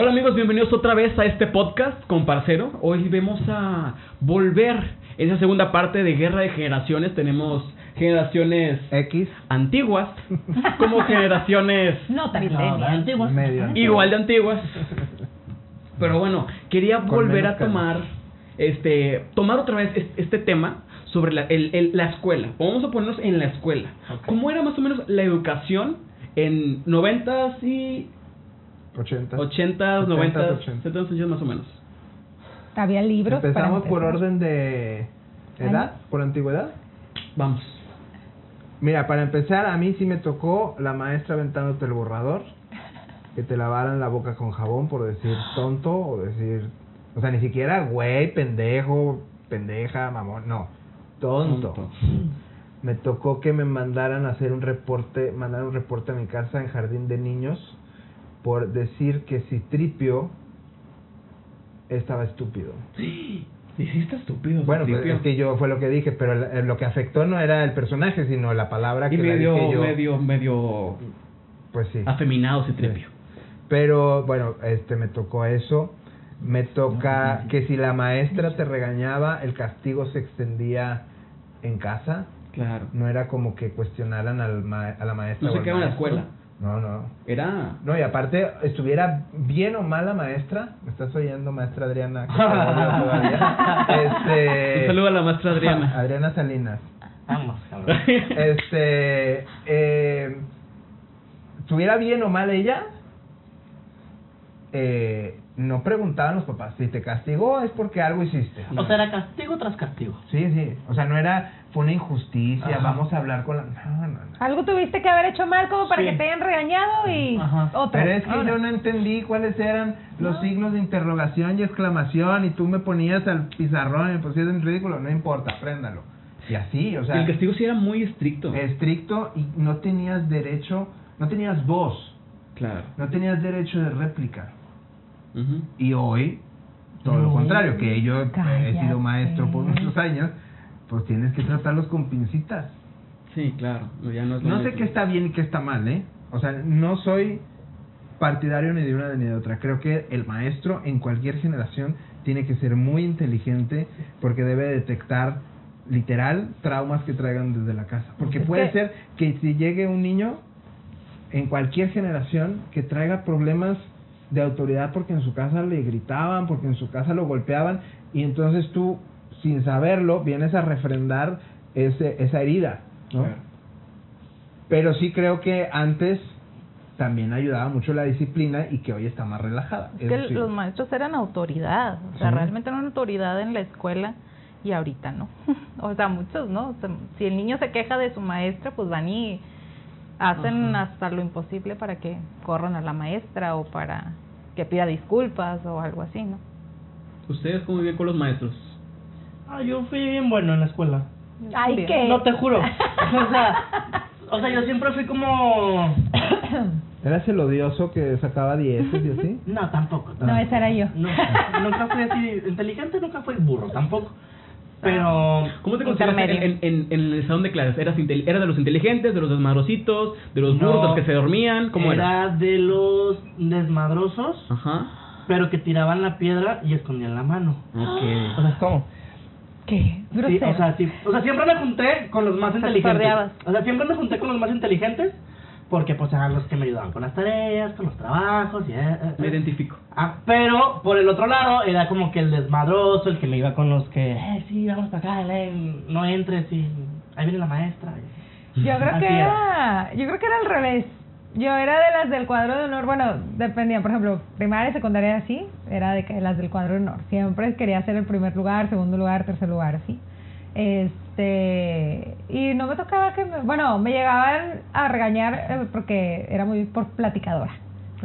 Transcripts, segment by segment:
Hola amigos, bienvenidos otra vez a este podcast con Parcero. Hoy vamos a volver esa segunda parte de Guerra de Generaciones. Tenemos generaciones X. antiguas como generaciones No tan No, antiguas. Medio. igual de antiguas. Pero bueno, quería Con volver a tomar este tomar otra vez es- este tema sobre la, el- el- la escuela. Vamos a ponernos en la escuela. ¿Cómo era más o menos la educación en 90s y 80. 80s, 70s, 90s, 80s. 70s años más o menos? Había libros. para Empezamos por orden de edad, por antigüedad. Vamos. Mira, para empezar, a mí sí me tocó la maestra aventándote el borrador, que te lavaran la boca con jabón por decir tonto o decir, o sea, ni siquiera güey, pendejo, pendeja, mamón, no, tonto. Tonto. Me tocó que me mandaran a hacer un reporte, mandar un reporte a mi casa en jardín de niños por decir que Citripio estaba estúpido. Sí, sí está estúpido. Bueno, pues, es que yo fue lo que dije, pero la- lo que afectó no era el personaje, sino la palabra y que la medio, dije yo. medio, medio Pues sí. afeminado Citripio. Pero bueno, este me tocó eso. Me toca que si la maestra te regañaba, el castigo se extendía en casa. Claro. No era como que cuestionaran al ma- a la maestra. No o se al quedaba en la maestro. escuela. No, no. Era No, y aparte, estuviera bien o mal la maestra, ¿me estás oyendo, maestra Adriana? Este, Un saludo a la maestra Adriana. Adriana Salinas. Vamos, cabrón. Este, eh, estuviera bien o mal ella, eh, no preguntaban los papás. Si te castigó es porque algo hiciste. O sea, era castigo tras castigo. Sí, sí. O sea, no era, fue una injusticia, Ajá. vamos a hablar con la... No, no, no. Algo tuviste que haber hecho mal como para Sí. que te hayan regañado y Ajá. otro. Pero es que Ahora. yo no entendí cuáles eran los signos de interrogación y exclamación y tú me ponías al pizarrón y me pusías en ridículo. No importa, apréndalo. Y así, o sea, el castigo sí era muy estricto. estricto y no tenías derecho, no tenías voz, Claro. no tenías derecho de réplica. Y hoy, todo lo contrario, que yo he Cállate. sido maestro por muchos años, pues tienes que tratarlos con pincitas. Sí, claro. No, ya no es lo No sé qué está bien y qué está mal, ¿eh? O sea, no soy partidario ni de una ni de otra. Creo que el maestro en cualquier generación tiene que ser muy inteligente porque debe detectar literal traumas que traigan desde la casa. Porque Es puede que- ser que si llegue un niño en cualquier generación que traiga problemas de autoridad porque en su casa le gritaban, porque en su casa lo golpeaban y entonces tú sin saberlo vienes a refrendar ese, esa herida, ¿no? Claro. Pero sí creo que antes también ayudaba mucho la disciplina y que hoy está más relajada. Es que los maestros eran autoridad, o sea, Sí. realmente eran autoridad en la escuela y ahorita no. o sea, muchos, ¿no? O sea, si el niño se queja de su maestra, pues van y hacen Ajá. hasta lo imposible para que corran a la maestra o para que pida disculpas o algo así, ¿no? ¿Ustedes cómo viven con los maestros? Ah, yo fui bien bueno en la escuela. Ay. ¿qué? No te juro. O sea, o sea, yo siempre fui como... ¿Eras el odioso que sacaba dieces y así? No, tampoco. No, esa era yo. No, nunca fui así inteligente, nunca fui burro, tampoco. Pero... ¿Cómo te consideras en, en, en, el salón de clases? ¿Eras, ¿Eras de los inteligentes, de los desmadrositos, de los No. burros que se dormían? ¿Cómo era? era de los desmadrosos, Ajá. pero que tiraban la piedra y escondían la mano. O Ok. sea, ¿cómo? ¿Qué? Sí, o sea, sí, o sea, siempre me junté con los más sea, inteligentes. O sea, siempre me junté con los más inteligentes porque pues eran los que me ayudaban con las tareas, con los trabajos y eh, eh, Me eh. identifico. Ah, pero por el otro lado era como que el desmadroso, el que me iba con los que, eh, sí, vamos para acá, no entres y ahí viene la maestra. Yo creo Así que era. era, yo creo que era al revés. Yo era de las del cuadro de honor, bueno, dependía, por ejemplo, primaria, secundaria, así, era de que las del cuadro de honor. Siempre quería ser el primer lugar, segundo lugar, tercer lugar, así. Este, y no me tocaba que, me- bueno, me llegaban a regañar eh, porque era muy por platicadora.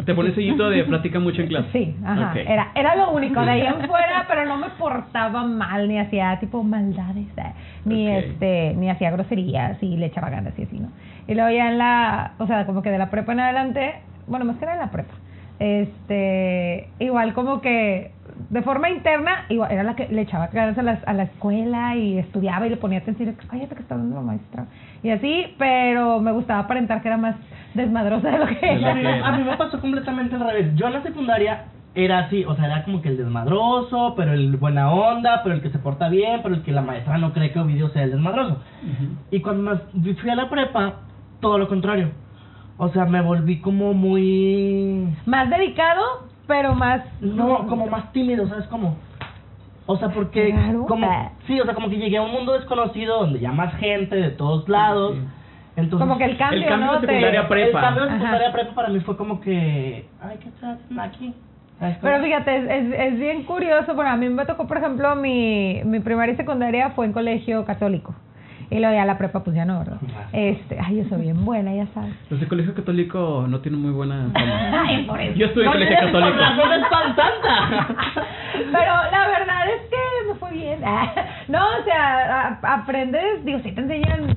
¿Te pones sellito de plática mucho en clase? Sí, ajá, era, era lo único, de ahí en fuera, pero no me portaba mal, ni hacía tipo maldades, eh, ni este, ni hacía groserías y le echaba ganas y así, ¿no? Y luego ya en la, o sea, como que de la prepa en adelante, bueno, más que nada en la prepa, este, igual como que de forma interna, igual era la que le echaba ganas a la, a la escuela y estudiaba y le ponía atención, y, cállate que está hablando la maestra, y así, pero me gustaba aparentar que era más desmadrosa de lo que lo a, era. mí, a mí me pasó completamente al revés. Yo en la secundaria era así, o sea, era como que el desmadroso, pero el buena onda, pero el que se porta bien, pero el que la maestra no cree que Ovidio sea el desmadroso. Y cuando me fui a la prepa, todo lo contrario. O sea, me volví como muy... Más dedicado, pero más... No, como más tímido, ¿sabes cómo? O sea, porque Claro. como sí, o sea, como que llegué a un mundo desconocido donde ya más gente de todos lados. Entonces Como que el cambio, El cambio ¿no? de secundaria Te- prepa. El cambio de secundaria prepa para mí fue como que, ay, ¿qué estás aquí? Pero fíjate, es, es, es bien curioso. Bueno, a mí me tocó, por ejemplo, mi, mi primaria y secundaria fue en colegio católico. Y luego ya la prepa, pues ya no. Este, ay, yo soy bien buena, ya sabes. Los de colegio católico no tienen muy buena fama. Ay, por eso. Yo estuve en No colegio católico. Pero la verdad es que me fue bien. No, o sea, aprendes, digo, si te enseñan,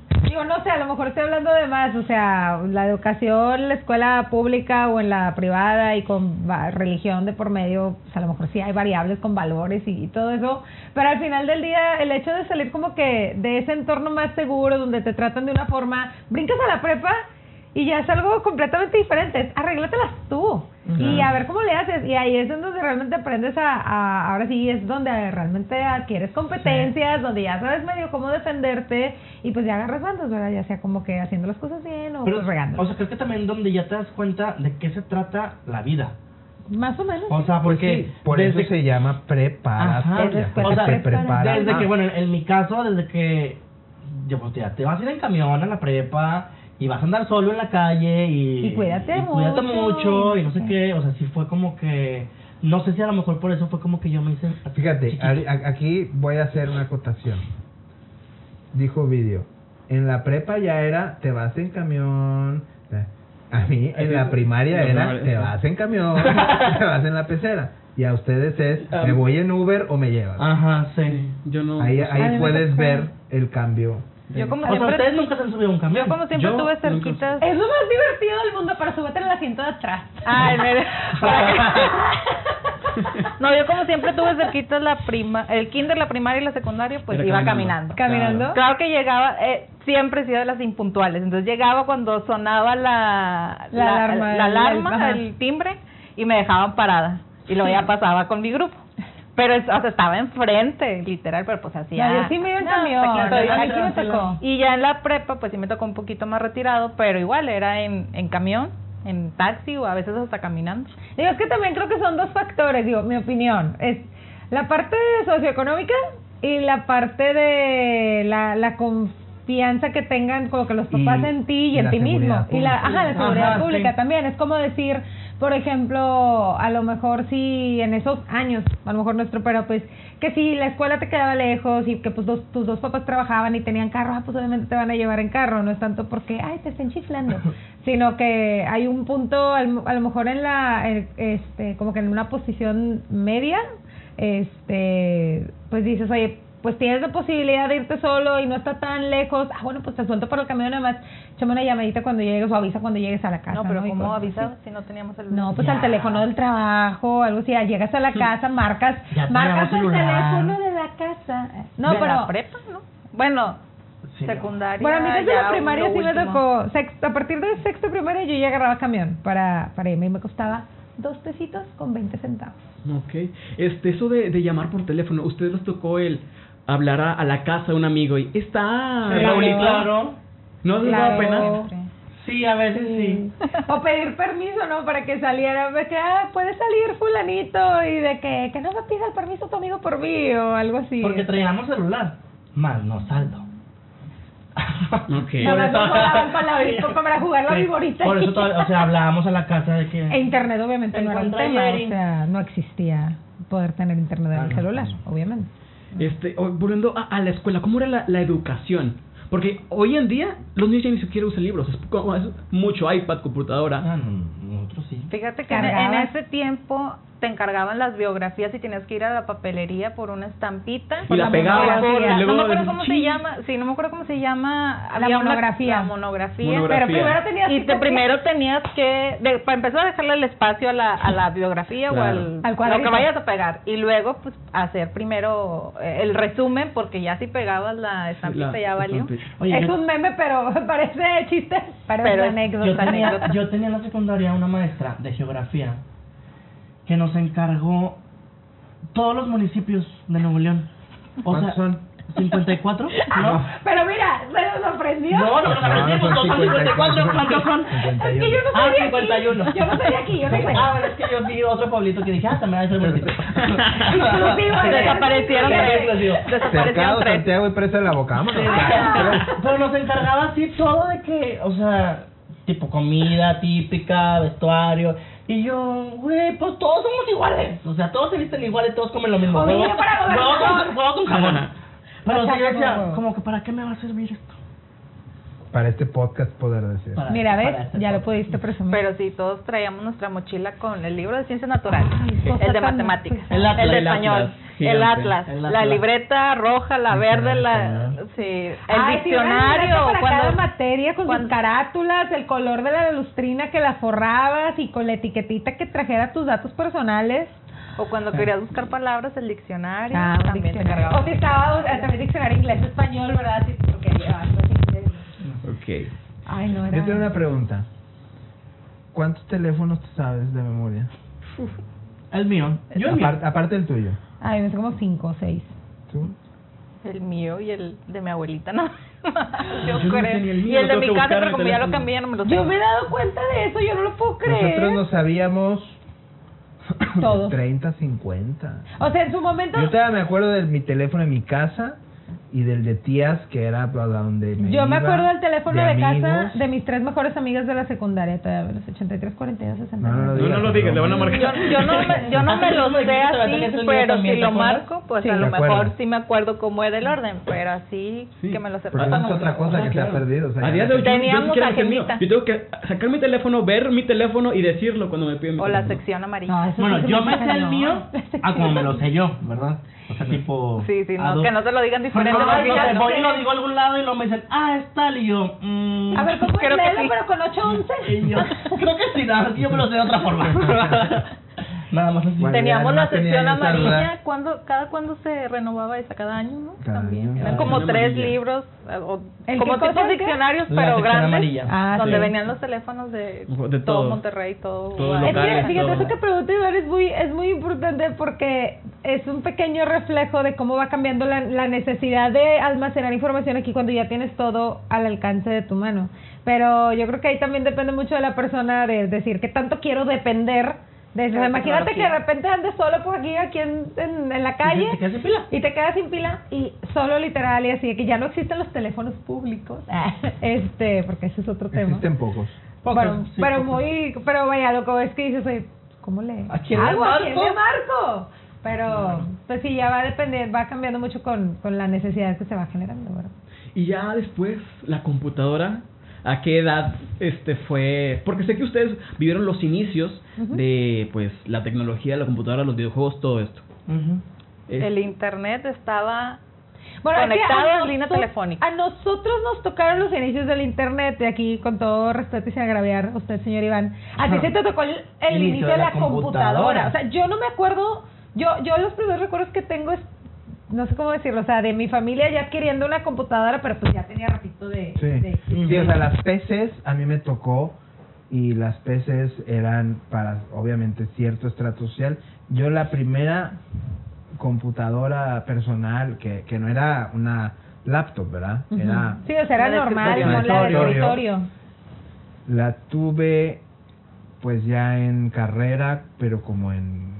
sé, a lo mejor estoy hablando de más, o sea, la educación, la escuela pública o en la privada y con religión de por medio, pues a lo mejor sí hay variables con valores y, y todo eso, pero al final del día el hecho de salir como que de ese entorno más seguro donde te tratan de una forma, brincas a la prepa y ya es algo completamente diferente, es arréglatelas tú. Y a ver cómo le haces. Y ahí es donde realmente aprendes a, a- ahora sí es donde realmente adquieres competencias, donde ya sabes medio cómo defenderte y pues ya agarras bandas, ¿verdad? Ya sea como que haciendo las cosas bien o Pero, pues regando. o sea, creo que también donde ya te das cuenta de qué se trata la vida. Más o menos. O sea, porque Sí, por desde eso se llama preparatoria. Te preparatoria. preparan. Desde que, bueno, en mi caso, desde que yo, pues, ya te vas a ir en camión a la prepa y vas a andar solo en la calle y... Y cuídate cuídate mucho, mucho y no sé qué, o sea, sí fue como que... No sé si a lo mejor por eso fue como que yo me hice... Fíjate, chiquito. aquí voy a hacer una acotación. Dijo Video. En la prepa ya era, te vas en camión. A mí en la primaria era, te vas en camión, te vas en la pecera. Y a ustedes es, Ah. me voy en Uber o me llevas. Ajá, sí. Yo no. Ahí, ahí me puedes ver el cambio. Yo como O sea, siempre, ustedes nunca se han subido a un camión. yo como siempre Yo tuve cerquitas. Es lo más divertido del mundo, pero súbete en el asiento de atrás. Ay, mire. No, yo como siempre tuve cerquitas la prima, el kinder, la primaria y la secundaria, pues Era iba caminando. caminando. Claro que llegaba, eh, siempre he sido de las impuntuales, entonces llegaba cuando sonaba la, La alarma, la el timbre, y me dejaban parada, y luego ya pasaba con mi grupo. Pero, es- o sea, estaba enfrente, literal, pero pues. No, yo sí me iba en No, camión. Aquí me tocó. y ya en la prepa, pues sí me tocó un poquito más retirado, pero igual era en, en camión, en taxi o a veces hasta caminando. Digo, es que también creo que son dos factores, digo, mi opinión. Es la parte socioeconómica y la parte de la, la confianza que tengan como que los Y- papás en ti y, y en ti mismo. Y la, ajá, la seguridad Ajá, pública sí. también. Es como decir, por ejemplo, a lo mejor si en esos años, a lo mejor nuestro, pero pues que si la escuela te quedaba lejos y que pues dos, tus dos papás trabajaban y tenían carro, ah, pues obviamente te van a llevar en carro, no es tanto porque, ay, te estén chiflando, sino que hay un punto, al- a lo mejor en la, en- este, como que en una posición media, este, pues dices, oye, pues tienes la posibilidad de irte solo y no está tan lejos, ah, bueno, pues te suelto para el camión nada más, échame una llamadita cuando llegues o avisa cuando llegues a la casa. no, pero Y ¿cómo avisabas si no teníamos el No, pues Ya. al teléfono del trabajo, algo así, ya llegas a la casa, marcas, Ya marcas el teléfono de la casa. No, de pero la prepa, ¿no? Bueno, Sí, secundaria. bueno, a mí desde la primaria sí me tocó, sexto, a partir de sexto primaria yo ya agarraba camión para, para irme y me costaba dos pesitos con 20 centavos. Ok. Este, eso de, de llamar por teléfono, ¿ustedes les tocó el hablar a, a la casa de un amigo y está Raulito? claro. ¿No les Claro. pena? Sí, a veces sí. O pedir permiso, ¿no? Para que saliera, de que, ah, puede salir fulanito y de que, que no me pida el permiso tu amigo por mí o algo así. Porque traíamos celular, más no saldo. Volaban con la para jugar la viborita. Por eso, o sea, hablábamos a la casa de que... E internet obviamente no era un tema, o sea, no existía poder tener internet en Ah, el no, celular, no. obviamente. Este, o- volviendo a, a la escuela, ¿cómo era la, la educación? Porque hoy en día los niños ya ni siquiera usan libros, es, como- es mucho iPad, computadora. Ah, no, nosotros sí. Fíjate que en, ese tiempo te encargaban las biografías y tenías que ir a la papelería por una estampita. Y la Por pegabas, por- y luego no me acuerdo cómo se llama, sí, no me acuerdo cómo se llama. La una- monografía. la monografía. Monografía. Pero primero tenías Y que te, primero tenías que, de- para empezar a dejarle el espacio a la, a la biografía o al, lo que vayas a pegar. Y luego, pues, hacer primero eh, el resumen, porque ya si pegabas la estampita La ya valió. Oye, es yo- un meme, pero parece chiste, Pero es- anécdota. Yo tenía, anécdota. yo tenía en la secundaria una maestra de geografía que nos encargó todos los municipios de Nuevo León. O ¿Cuántos sea, son? 54, ¿no? Pero mira, se nos sorprendió. No, no, no, No, no, son no, son 54, ¿cuántos son? Es que yo no Ah, soy de 51. aquí. Yo no de aquí, yo no. Ah, bueno, es que yo vi otro pueblito que dije, ah, también hay. Exclusivo, ¿eh? Desaparecieron Sí, tres. Desaparecieron tres. Santiago y Presa de la Bocama. Sí, pero, pero nos encargaba así todo de que, o sea, tipo comida típica, vestuario. Y yo, güey, pues todos somos iguales. O sea, todos se visten iguales, todos comen lo mismo. Oye, Huevo- para huevo gobernador. con- jamón. Pero sí, yo decía, como que ¿para qué me va a servir esto? Para este podcast poder decir. Para- Mira, para ves, este ya lo pudiste presumir. Pero sí, todos traíamos nuestra mochila con el libro de ciencias naturales, el de matemáticas. El Atlas. de El español, Atlas, el atlas, El la Atlas. libreta roja, la verde, la. Sí, el Ay, sí, una diccionario libreta para cada cuando materia con cuando- sus carátulas, el color de la lustrina que la forrabas y con la etiquetita que trajera tus datos personales. o cuando querías buscar palabras el diccionario Ah, también te diccionario. cargaba. O si estaba eh, también diccionario inglés-español, ¿verdad? Sí, porque. Ok. Ay, no, era... Yo tengo una pregunta. ¿Cuántos teléfonos te sabes de memoria? El mío. Yo el mío. Apar- aparte del tuyo. Ay, me sé como cinco o seis. ¿Tú? El mío y el de mi abuelita, ¿no? yo Yo no creo. sé ni el mío, y el de tengo mi casa, pero como ya lo cambié, no me lo sé. Yo me he dado cuenta de eso, yo no lo puedo creer. Nosotros no sabíamos Todos. 30, 50. O sea, en su momento... Yo todavía me acuerdo de mi teléfono en mi casa y del de tías, que era para donde me Yo me acuerdo del teléfono de, casa de mis tres mejores amigas de la secundaria, todavía, los 83, 42, 60. No, no lo No, no lo digas, le van a marcar. Yo, yo no me, yo no me lo sé así, pero si ¿te lo marco, pues Sí, a lo me mejor acuerdo. sí me acuerdo cómo era el orden, pero así Sí. que me lo sé. Porque eso es otra cosa que se ha perdido. O sea, A ya día de hoy, yo- agendita. Tengo que sacar mi teléfono, ver mi teléfono y decirlo cuando me piden mi O la teléfono. sección amarilla. No, eso Bueno, sí se yo me me hace sé el cañón. mío a como me lo sé yo, ¿verdad? O sea, tipo... Sí, sí, a no, dos- que no te lo digan diferente. No, porque no, no voy y lo digo a algún lado y luego me dicen, ah, es tal, y yo, mm, A ver, ¿cómo es Creo que sí. pero con 811? y yo, creo que sí, nada, yo me lo sé de otra forma. Nada más así. Bueno, Teníamos la sección amarilla, cuando, cada cuando se renovaba esa, cada año, ¿no? Cada También. año. Eran Ah, como tres amarilla. libros, eh, o, ¿El como tipos diccionarios, La pero sección grandes, amarilla. Ah, donde sí. venían los teléfonos de, De todo todo. Monterrey, todo. Es que, fíjate, todo. eso que pregunta Iván es muy, es muy importante porque es un pequeño reflejo de cómo va cambiando la, la necesidad de almacenar información aquí cuando ya tienes todo al alcance de tu mano. Pero yo creo que ahí también depende mucho de la persona de decir qué tanto quiero depender. De, imagínate que de repente andes solo por aquí, aquí en, en, en la calle. ¿Te quedas sin pila? Y te quedas sin pila y solo literal y así que ya no existen los teléfonos públicos. este, porque ese es otro tema. Existen pocos. Bueno, sí, pero pocos. muy, pero vaya, lo que es que dices, oye, ¿cómo le ¿A quién le hago? ¿A quién marco? le marco? Pero, pues sí, ya va a depender, va cambiando mucho con, con la necesidad que se va generando, ¿verdad? Y ya después, la computadora, ¿a qué edad este fue? Porque sé que ustedes vivieron los inicios de pues la tecnología, la computadora, los videojuegos, todo esto. Es- El internet estaba Bueno, Conectado a en línea nosotros- telefónica. A nosotros nos tocaron los inicios del internet, y aquí con todo respeto y sin agraviar a usted, señor Iván. A ti se te tocó el, el inicio, de la, computadora. O sea, yo no me acuerdo, yo, yo los primeros recuerdos que tengo es, no sé cómo decirlo, o sea, de mi familia ya queriendo una computadora, pero pues ya tenía ratito de... de- Sí. sí, o sea, las PCs a mí me tocó y las PCs eran para, obviamente, cierto estrato social. Yo la primera computadora personal, que, que no era una laptop, ¿verdad? Era, Sí, o sea, era normal, como la de Escritorio. escritorio. la tuve pues ya en carrera, pero como en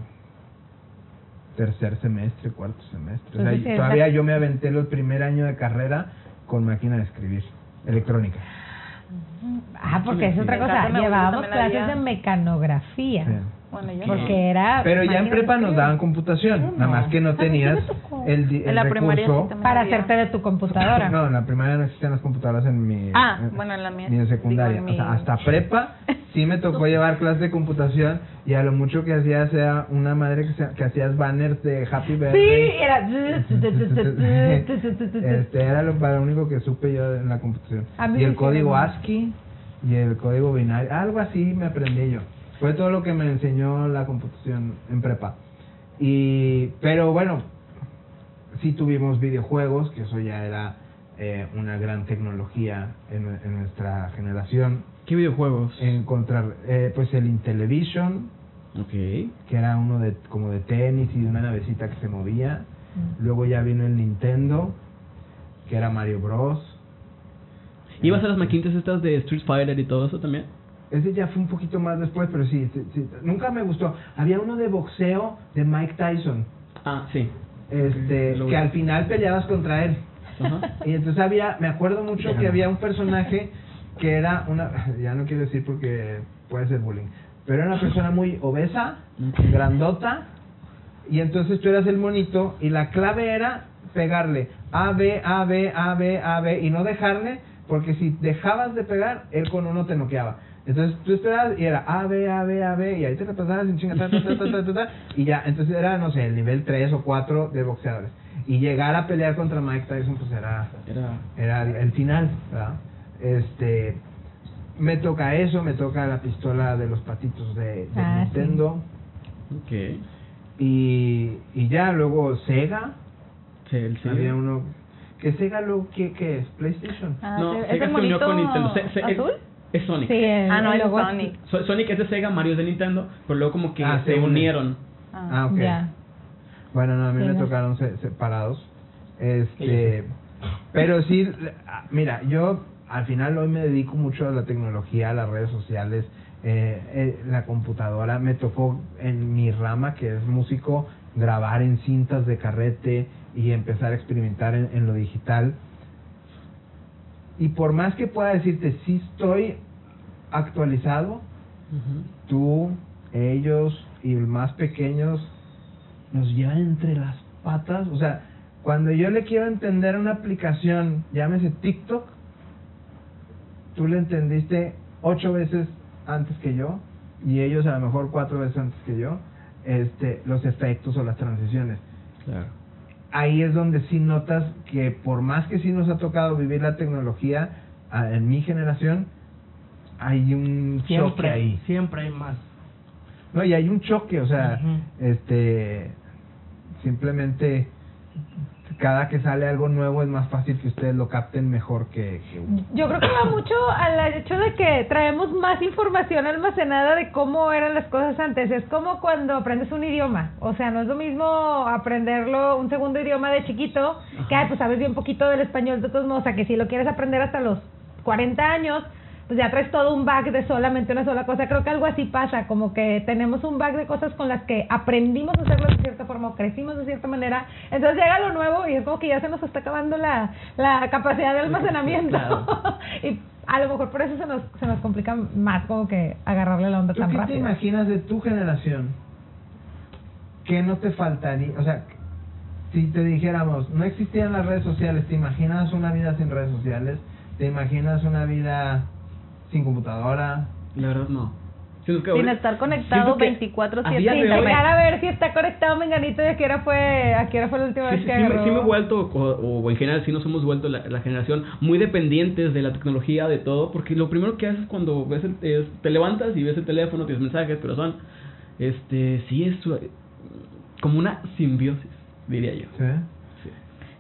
tercer semestre, cuarto semestre. O sea, Entonces, sí, todavía yo me aventé el primer año de carrera con máquina de escribir, electrónica. Ah, porque es otra cosa. Llevábamos clases de mecanografía. Sí. Bueno, yo Porque era. Pero ya en prepa nos daban computación, No. nada más que no A mí sí me tenías el, el En la primaria sí recurso. Para había. hacerte de tu computadora. No, en la primaria no existían las computadoras en mi. Ah, en- bueno, en la mía. Ni en secundaria. Digo, en O sea, hasta prepa sí me tocó llevar clases de computación y a lo mucho que hacías era una madre que, se- que hacías banners de Happy Sí, Birthday. era. este era lo, para lo único que supe yo en la computación. Y el código ASCII y el código binario, algo así me aprendí yo. Fue todo lo que me enseñó la computación en prepa. Y pero bueno, sí tuvimos videojuegos, que eso ya era eh, una gran tecnología en, en nuestra generación. ¿Qué videojuegos? Encontrar, eh, pues el Intellivision, Ok. que era uno de como de tenis y de una navecita que se movía. Mm. Luego ya vino el Nintendo, que era Mario Bros. ¿Ibas a las maquinitas estas de Street Fighter y todo eso también? Ese ya fue un poquito más después, pero sí, sí, sí, nunca me gustó. Había uno de boxeo de Mike Tyson, Ah, sí. este, que al final peleabas contra él. Ajá. Y entonces había, me acuerdo mucho que había un personaje que era una, ya no quiero decir porque puede ser bullying, pero era una persona muy obesa, grandota, y entonces tú eras el monito y la clave era pegarle A, B, A, B, A, B, A, B y no dejarle, porque si dejabas de pegar, él con uno te noqueaba. Entonces tú esperabas y era A, B, A, B, A, B, y ahí te la pasabas en chinga, ta, ta, ta, ta, y ya, entonces era, no sé, el nivel 3 o 4 de boxeadores. Y llegar a pelear contra Mike Tyson, pues era Era. el final, ¿verdad? Este, me toca eso, me toca la pistola de los patitos de, de Ah, sí. Nintendo Ok. y, y ya luego Sega, Sí, el Sega. había uno que Sega lo que qué es PlayStation. Ah, no, sí, ¿es Sega el se unió con Nintendo. Se- se- es- azul? Es, Sonic. Sí, el, Ah, no, el es logo Sonic. So- Sonic es de Sega, Mario es de Nintendo, pero luego como que Ah, se unieron. Ah, ok. Ya. Bueno, no, a mí Sí, me no. tocaron se- separados. Este, pero sí, ah, mira, yo al final hoy me dedico mucho a la tecnología, a las redes sociales, eh, eh, la computadora. Me tocó en mi rama, que es músico, grabar en cintas de carrete y empezar a experimentar en, en lo digital. Y por más que pueda decirte, sí estoy actualizado, tú, ellos y los más pequeños nos llevan entre las patas. O sea, cuando yo le quiero entender una aplicación, llámese TikTok, tú le entendiste ocho veces antes que yo y ellos a lo mejor cuatro veces antes que yo, este, los efectos o las transiciones. Claro. Ahí es donde sí notas que por más que sí nos ha tocado vivir la tecnología en mi generación, hay un choque Siempre, ahí. siempre hay más. No, y hay un choque, o sea, este, simplemente cada que sale algo nuevo es más fácil que ustedes lo capten mejor que, que. Yo creo que va mucho al hecho de que traemos más información almacenada de cómo eran las cosas antes. Es como cuando aprendes un idioma. O sea, no es lo mismo aprenderlo un segundo idioma de chiquito, que ay, pues sabes bien poquito del español de todos modos. O sea, que si lo quieres aprender hasta los 40 años, pues ya traes todo un bag de solamente una sola cosa. Creo que algo así pasa, como que tenemos un bag de cosas con las que aprendimos a hacerlo de cierta forma o crecimos de cierta manera. Entonces llega lo nuevo y es como que ya se nos está acabando la, la capacidad de almacenamiento. Claro. y a lo mejor por eso se nos, se nos complica más como que agarrarle la onda ¿Tú tan qué te rápido. imaginas de tu generación? ¿Qué no te faltaría? O sea, si te dijéramos, no existían las redes sociales, ¿te imaginas una vida sin redes sociales? ¿Te imaginas una vida sin computadora? La verdad no. Siento que Sin ahorita- estar conectado siento que 24/7 a día Sin checar a ver si está conectado Menganito y a qué hora fue, a qué hora fue la última Sí, vez sí, que sí me, agarró. sí me he vuelto, o, o en general sí nos hemos vuelto la, la generación muy dependientes de la tecnología, de todo, porque lo primero que haces cuando ves el- es- te levantas y ves el teléfono, tienes mensajes, pero son, este, sí es como una simbiosis, diría yo. ¿Sí?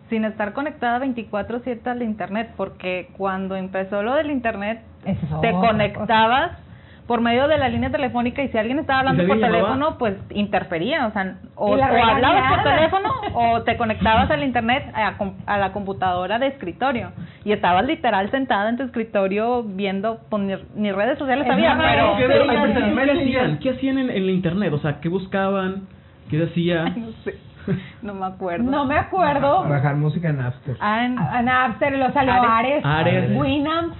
Sin estar conectada 24/7 al internet, porque cuando empezó lo del internet te conectabas por medio de la línea telefónica y si alguien estaba hablando ¿Y si por llamaba? teléfono, pues interfería, o sea, o, hablabas por teléfono o te conectabas al internet a, com- a la computadora de escritorio y estabas literal sentada en tu escritorio viendo, pues, ni, ni redes sociales Es había, pero... ¿Qué, sí, ay, sí, ¿qué sí, sí. hacían? ¿Qué hacían en, en la internet? O sea, ¿qué buscaban? ¿Qué? No sé, no me acuerdo. No me acuerdo. Bajar música en Napster. Ah, en- A Napster, y lo salió Ares. Ares. Winamp,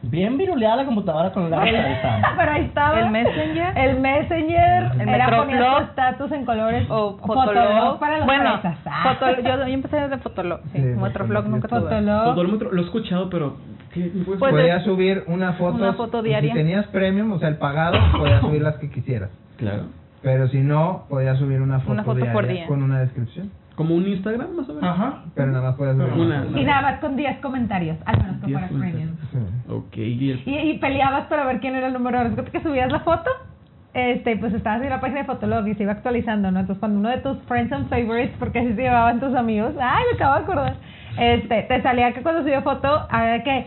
Bien viruleada la computadora con la cabeza. pero ahí estaba. el Messenger. El Messenger, El era poner estatus en colores. o Fotolog Fotolog. para los bueno. Ah. Fotolog, yo, yo empecé desde Fotolog, sí. Sí, Metroflog Fotolog, nunca tuve. Fotolog. Fotolómetro, lo he escuchado, pero... ¿qué me puedes Pues, podías subir una foto. una foto diaria. Si tenías premium, o sea, el pagado, podías subir las que quisieras. Claro. Pero si no, podías subir una foto, Una foto por día. con una descripción. Como un Instagram, más o menos. Ajá. Pero nada más podías subir Una-. Y nada más con 10 comentarios, al menos que Diez comentarios. premium. Sí. Ok, y el- Y, y peleabas para ver quién era el número uno. Después que subías la foto, este, pues estabas en la página de Fotolog y se iba actualizando, ¿no? Entonces, cuando uno de tus friends and favorites, porque así se llevaban tus amigos, ay, me acabo de acordar, este, te salía que cuando subía foto, había que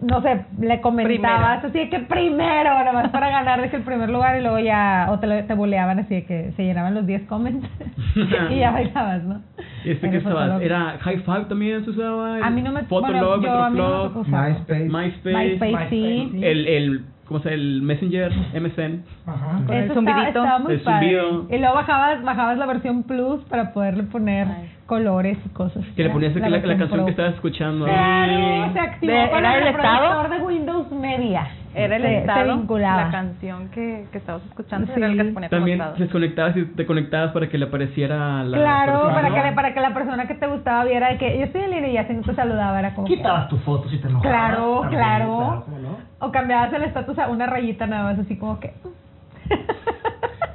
no sé, le comentabas así de que primero, nada más para ganar el primer lugar y luego ya, o te, lo- te buleaban así de que se llenaban los 10 comments y ya bailabas, ¿no? Este el estabas, Fotolog. era High Five también se usaba. A mí no me Fotolog, bueno, yo a mí no me. MySpace. MySpace, MySpace, sí. el, el, ¿cómo se llama? El Messenger, MSN. Ajá. Con el Eso zumbidito. estaba, estaba muy El zumbido. Y luego bajabas, bajabas la versión Plus para poderle poner Ay. colores y cosas. Que le ponías la, la, canción Pro. que estabas escuchando. Claro, se activó De- con ¿era el el estado? reproductor de Windows Media. Era el estado, Se vinculaba. la canción que, que estabas escuchando, Sí. era el que se ponía También desconectabas y te conectabas para que le apareciera la claro, persona, para ¿no? que, le- para que la persona que te gustaba viera de que yo estoy en línea y ya se te saludaba, era como que- Quitabas tu foto si te enojabas. Claro, También, claro. ¿cómo no? O cambiabas el estatus a una rayita nada más, así como que...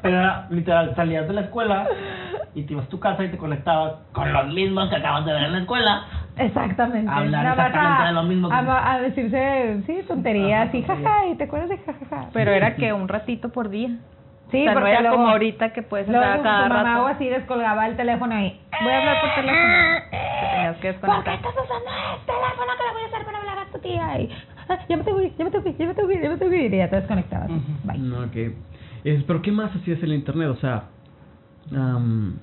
Pero era literal, salías de la escuela y te ibas a tu casa y te conectabas con los mismos que acabas de ver en la escuela. Exactamente. Hablar Nada exactamente a, de lo mismo que- a, a decirse, sí, tonterías, Ajá, y jaja, y te acuerdas de jajaja. Pero era que un ratito por día. Sí, o sea, no porque era luego- como ahorita que puedes Luego entrar tu, cada tu mamá rato. o así descolgaba el teléfono ahí. Voy a hablar por teléfono. Te tenías que ¿Por qué desconectar. estás usando este teléfono que le voy a hacer para hablar a tu tía? Y, "Ah, ya me tengo que ir, ya me tengo que ir, ya me tengo que ir, ya me tengo que ir. Y ya te desconectabas. Ujú. Bye. No, que... Es, pero ¿qué más hacías en el internet? O sea... am,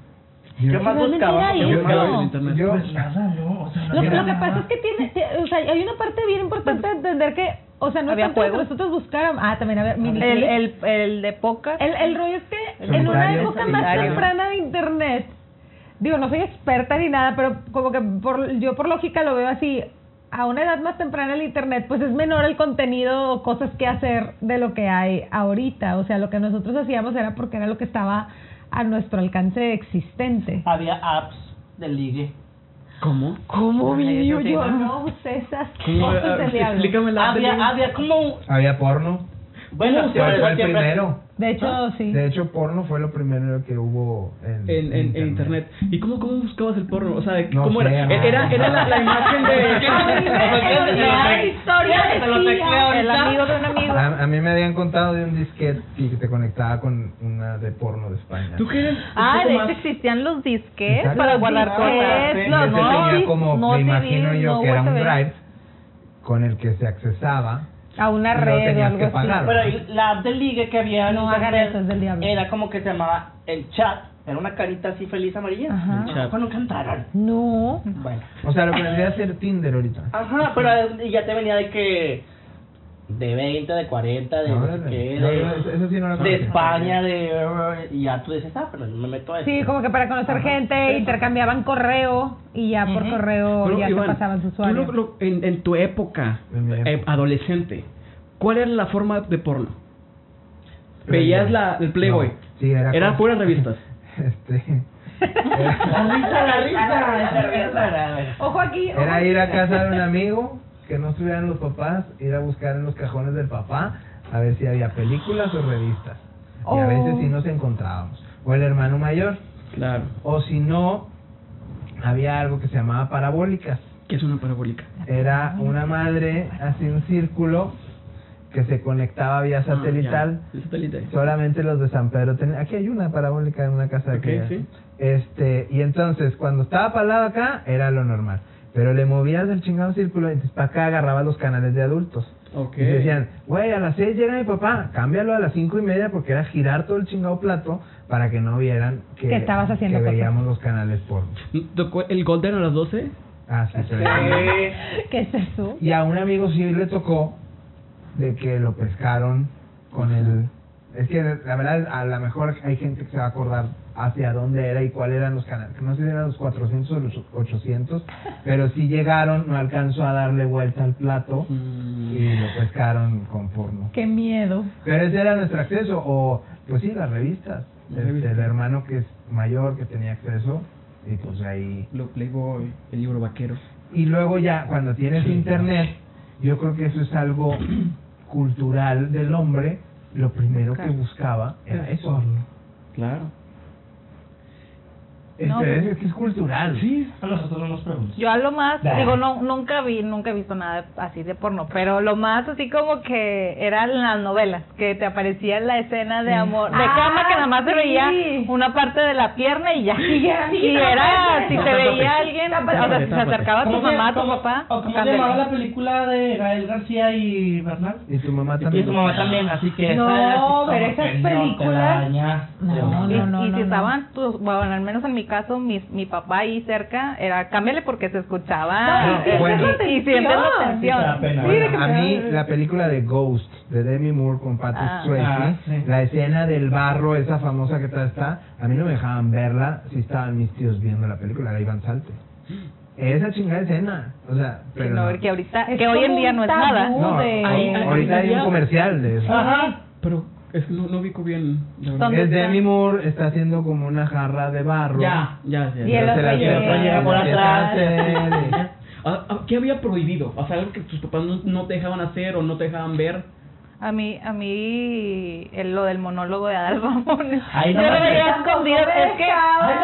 ¿Qué más No. internet? Yo, Pues nada, no. O sea, no Lo, que pasa es que tiene, tie- o sea, hay una parte bien importante de entender que, o sea, no ¿Había es tanto que juegos? nosotros buscáramos, ah, también había mini El, el, el de póker. El, el rollo es que El en una época más temprana de internet, digo, no soy experta ni nada, pero como que por, yo por lógica lo veo así, a una edad más temprana del internet, pues es menor el contenido o cosas que hacer de lo que hay ahorita. O sea, lo que nosotros hacíamos era porque era lo que estaba a nuestro alcance existente. Había apps de ligue. ¿Cómo? ¿Cómo yo? ¿no? usé esas ¿Cómo? cosas del diablo. Explícame la Había, había como... había porno. Bueno, sí, Fue, pero fue el siempre- primero. De hecho, sí. De hecho, porno fue lo primero que hubo en, En, en, en internet. ¿Y cómo, cómo buscabas el porno? O sea, No ¿cómo sé, era? no. Era, era la, la imagen de... La historia Te lo decía. tecleo El ahorita. amigo de un amigo. A, mí me habían contado de un disquete que te conectaba con una de porno de España. ¿Tú qué eres? Ah, de hecho existían los disques Exacto. para guardar disquetes, cosas. No, tenía como, no me imagino yo no que era un drive con el que se accesaba. A una no red o algo que así. Pero la app de ligue que había No hagan eso, es del diablo. Era como que se llamaba el chat. Era una carita así feliz amarilla. Ajá. El chat. Cuando entraron. No. Bueno. O sea, lo que vendría a ser Tinder ahorita. Ajá, pero ya te venía de que... De 20, de 40, de No, qué, de, yo eso- eso sí no lo de conocía. España, de... Y ya tú dices, ah, pero me meto a esto. Sí, como que para conocer Ajá. gente, intercambiaban correo y ya por correo Pero, ya Iván, se pasaban sus tú usuarios. lo- lo- en, en tu época, En mi época. eh, adolescente, ¿cuál era la forma de porno? ¿Veías la, el Playboy? No, sí, era Eran puras revistas. Este. La risa, la risa. Ojo aquí. ojo Era ir a aquí. casa de un amigo, que no estuvieran los papás, ir a buscar en los cajones del papá, a ver si había películas o revistas. Y a Oh. veces sí nos encontrábamos. O el hermano mayor. Claro. O si no, había algo que se llamaba parabólicas. ¿Qué es una parabólica? Era una madre, así un círculo, que se conectaba vía satelital. Ah, ya. El satélite. Solamente los de San Pedro tenían. Aquí hay una parabólica en una casa de Ok, aquella. sí. Este, y entonces, cuando estaba para el lado acá, era lo normal. Pero le movías el chingado círculo y entonces para acá agarrabas los canales de adultos. Ok. Y decían, güey, a las seis llega mi papá, cámbialo a las cinco y media porque era girar todo el chingado plato para que no vieran que, Que estabas haciendo que cosas. veíamos los canales. ¿Tocó el Golden a las 12? Ah, sí, sí. Eh, ¿Qué es eso? Y a un amigo sí le tocó de que lo pescaron con el... Es que la verdad, a lo mejor hay gente que se va a acordar hacia dónde era y cuáles eran los canales. No sé si eran los 400 o los 800, pero sí llegaron, no alcanzó a darle vuelta al plato Mm. y lo pescaron con porno. Qué miedo. Pero ese era nuestro acceso, o pues sí, las revistas. Las Este, revistas. el hermano que es mayor, que tenía acceso, y pues ahí Lo Playboy, el libro vaquero. y luego ya, cuando tienes internet, yo creo que eso es algo cultural del hombre. Lo primero que Claro. buscaba era eso. Claro. No. Este, es, es que es cultural. Sí. A nosotros no nos preguntan. Yo a lo más, Bah. digo, no, nunca vi, nunca he visto nada así de porno, pero lo más así como que eran las novelas, que te aparecía la escena de amor, de Ah, cama que nada más se sí. veía una parte de la pierna y ya. Y ya, Y sí, era, si te Tápate. veía alguien, o sea, si se acercaba a tu ¿Cómo se- mamá, a tu papá, o ¿Cómo se llamaba la película de Gael García y Bernal? Y tu mamá Y también. tu mamá también, así que No, pero esas no te la películas- No, Y, no, no, y si estaban, tus, bueno, al menos en mi caso, mi, mi papá ahí cerca, era cámbiale porque se escuchaba. No, y sientes bueno. y sientes la tensión. que a mí la película de Ghost de Demi Moore con Patrick Ah. Swayze, Ah, sí. la escena del barro, esa famosa que está, está, a mí no me dejaban verla si estaban mis tíos viendo la película, la iban salte. Esa chingada escena, o sea, pero no, no. porque ahorita, Es que hoy en día no es nada. No, de- ahorita hay un comercial de eso. Ajá. Pero es que no, no ubico bien. la verdad. ¿Dónde Es está? Demi Moore, está haciendo como una jarra de barro. Ya, ya, ya. Y el otro llega- por atrás. Ah, ah, ¿Qué había prohibido? O sea, algo que tus papás no, no te dejaban hacer o no te dejaban ver. A mí, a mí, el- lo del monólogo de Adal Ramones. Ay, no yo lo manches. veía escondido. Es que, Ay,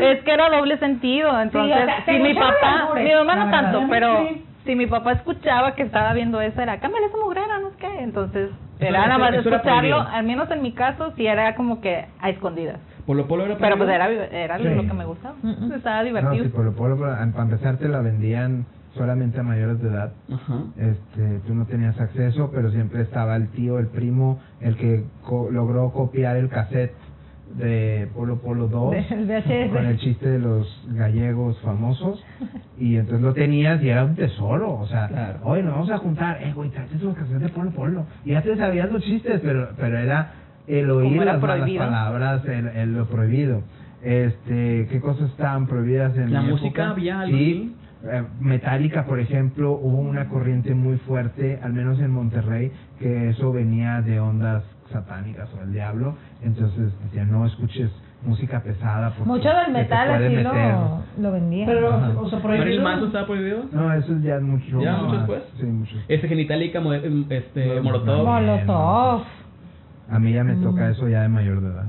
no es que era doble sentido. Entonces, o sea, mi papá, mi mamá no tanto, pero sí. Si mi papá escuchaba que estaba viendo eso, era, cámbiale esa mugrera, no sé qué. Entonces, era nada más escucharlo, al menos en mi caso, sí era como que a escondidas. Polo Polo era Pero pues era, era Sí. lo que me gustaba. Mm. Estaba No, divertido. sí, Polo Polo, para para empezar te la vendían solamente a mayores de edad. Ajá. Este, tú no tenías acceso, pero siempre estaba el tío, el primo, el que co- logró copiar el cassette de Polo Polo 2 Del VHS. con el chiste de los gallegos famosos y entonces lo tenías y era un tesoro, o sea, Claro. oye, nos vamos a juntar, eh, güey, tráete los cassettes de Polo Polo y ya te sabías los chistes, pero pero era el oír era las malas palabras, el, el- lo prohibido. Este, ¿qué cosas estaban prohibidas en ¿La mi música época? había algo Sí, eh, Metallica, por ejemplo, hubo una corriente muy fuerte, al menos en Monterrey, que eso venía de ondas satánicas o el diablo. Entonces decían, no escuches música pesada. Porque Mucho del metal meter". lo, lo vendían. Pero, Ajá. o sea, ¿Marilyn prohibido. Manson estaba prohibido? No, eso es ya mucho ¿Ya, mucho después? Sí, mucho. Ese Genitalica, este, No, Molotov. Molotov. A mí ya me toca Mm. eso ya de mayor de edad.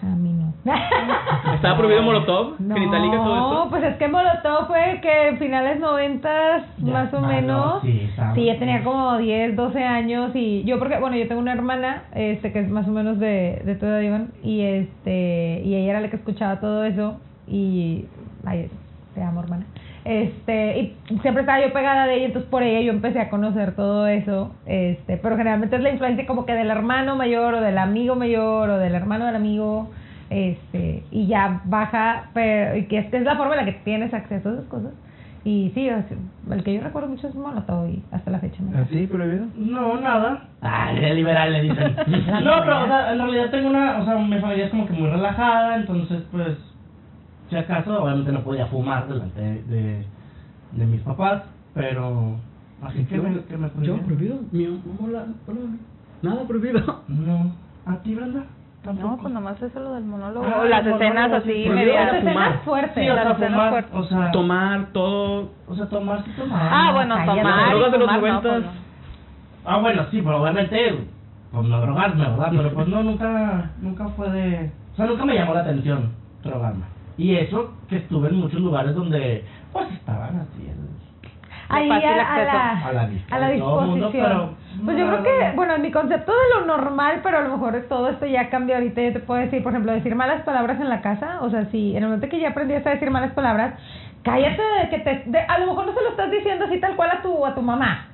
A mí no. ¿Estaba prohibido Molotov? No, Genitalica, todo esto. pues es que Molotov fue que en finales noventas, más o no, menos. sí, estaba- Sí, ya tenía como 10, 12 años y yo porque, bueno, yo tengo una hermana, este, que es más o menos de, de tu edad, Iván, y este, y ella era la que escuchaba todo eso y, ay, te amo, hermana. Este, y siempre estaba yo pegada de ella, entonces por ella yo empecé a conocer todo eso, este, pero generalmente es la influencia como que del hermano mayor o del amigo mayor o del hermano del amigo, este, y ya baja, pero, y que es, es la forma en la que tienes acceso a esas cosas. Y sí, el que yo recuerdo mucho es Molotov y hasta la fecha. me ¿Así prohibido? No, nada. Ah, liberal le dicen. no, pero o sea, en realidad tengo una, o sea, mi familia es como que muy relajada, entonces pues, si acaso, obviamente no podía fumar delante de, de, de mis papás, pero así que Yo, me, que me yo prohibieron. prohibido. Mi, hola, hola. Nada prohibido. No. ¿A ti, Brenda? Tampoco. No, pues nomás eso lo del monólogo. Ah, o las escenas monólogo, así, medias. era Escenas fumar. fuertes. Sí, o sea, las fuertes. o sea, Tomar todo. o sea, tomar sí tomar. Ah, bueno, tomar. Las drogas de los fumar, no, pues no. Ah, bueno, sí, pero obviamente, pues no drogarme, ¿verdad? Pero pues no, nunca, nunca fue de... O sea, nunca me llamó la atención drogarme. Y eso que estuve en muchos lugares donde, pues estaban así, Ahí a, a la, A la vista a la mundo, disposición. pero pues yo no, creo que, no. bueno, en mi concepto de lo normal, pero a lo mejor todo esto ya cambia ahorita. Yo te puedo decir, por ejemplo, decir malas palabras en la casa. O sea, si en el momento que ya aprendiste a decir malas palabras, cállate de que te. de- a lo mejor no se lo estás diciendo así tal cual a tu, a tu mamá.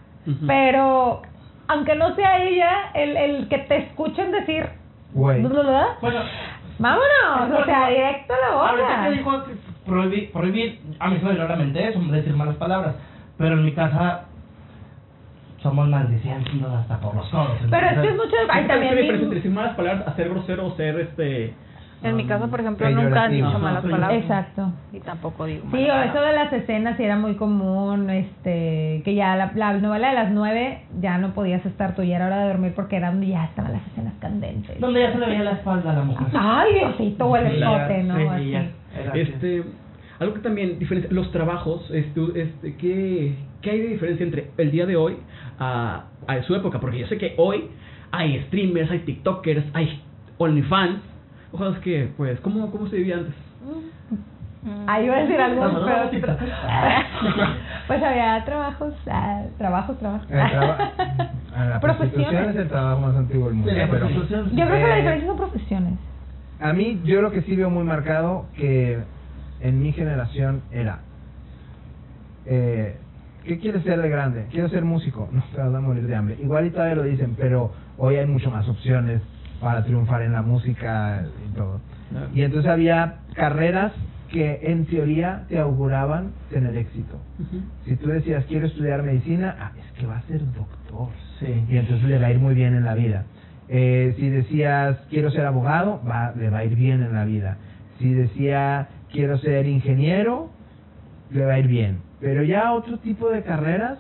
Pero, aunque no sea ella, el, el que te escuchen decir. Güey. ¿verdad? Bueno, Vámonos, o sea, directo a la ahorita boca. que dijo prohibir, prohibir, a mí se me vino a la mente eso, decir malas palabras, pero en mi casa somos maldicientes hasta por los codos. Pero es que es mucho. Ay, ¿Qué también. diferencia mi- entre decir malas palabras a ser grosero o ser este. En mi caso, por ejemplo, nunca han dicho malas palabras. Exacto. Y tampoco digo Sí, o eso de las escenas sí era muy común, este, que ya la, la novela de las nueve ya no podías estar tú, ya era hora de dormir porque era donde ya estaban las escenas candentes. Donde ya se le veía la espalda a la mujer. Ay, Diosito, o el escote, ¿no? así. Este, algo que también diferencia, los trabajos, este, este, ¿qué, ¿qué hay de diferencia entre el día de hoy a, a su época? Porque yo sé que hoy hay streamers, hay TikTokers, hay OnlyFans, cosas que, pues, ¿cómo, cómo se vivía antes? Ahí iba a decir algo, No, no, pero... no, sí, pero- pues había trabajos, ah, trabajos, trabajos. El traba- a la prostitución Profesiones. es el trabajo más antiguo del mundo. Sí, pero-. Yo creo que la Eh, diferencia son profesiones. A mí, yo lo que sí veo muy marcado que en mi generación era, eh, ¿qué quieres ser de grande? Quiero ser músico. No, te vas a morir de hambre. Igual y todavía lo dicen, pero hoy hay mucho más opciones para triunfar en la música y todo. Y entonces había carreras que en teoría te auguraban tener éxito. Si tú decías, quiero estudiar medicina, ah, es que va a ser doctor. Sí. Y entonces le va a ir muy bien en la vida. Eh, si decías, quiero ser abogado, va, le va a ir bien en la vida. Si decía, quiero ser ingeniero, le va a ir bien. Pero ya otro tipo de carreras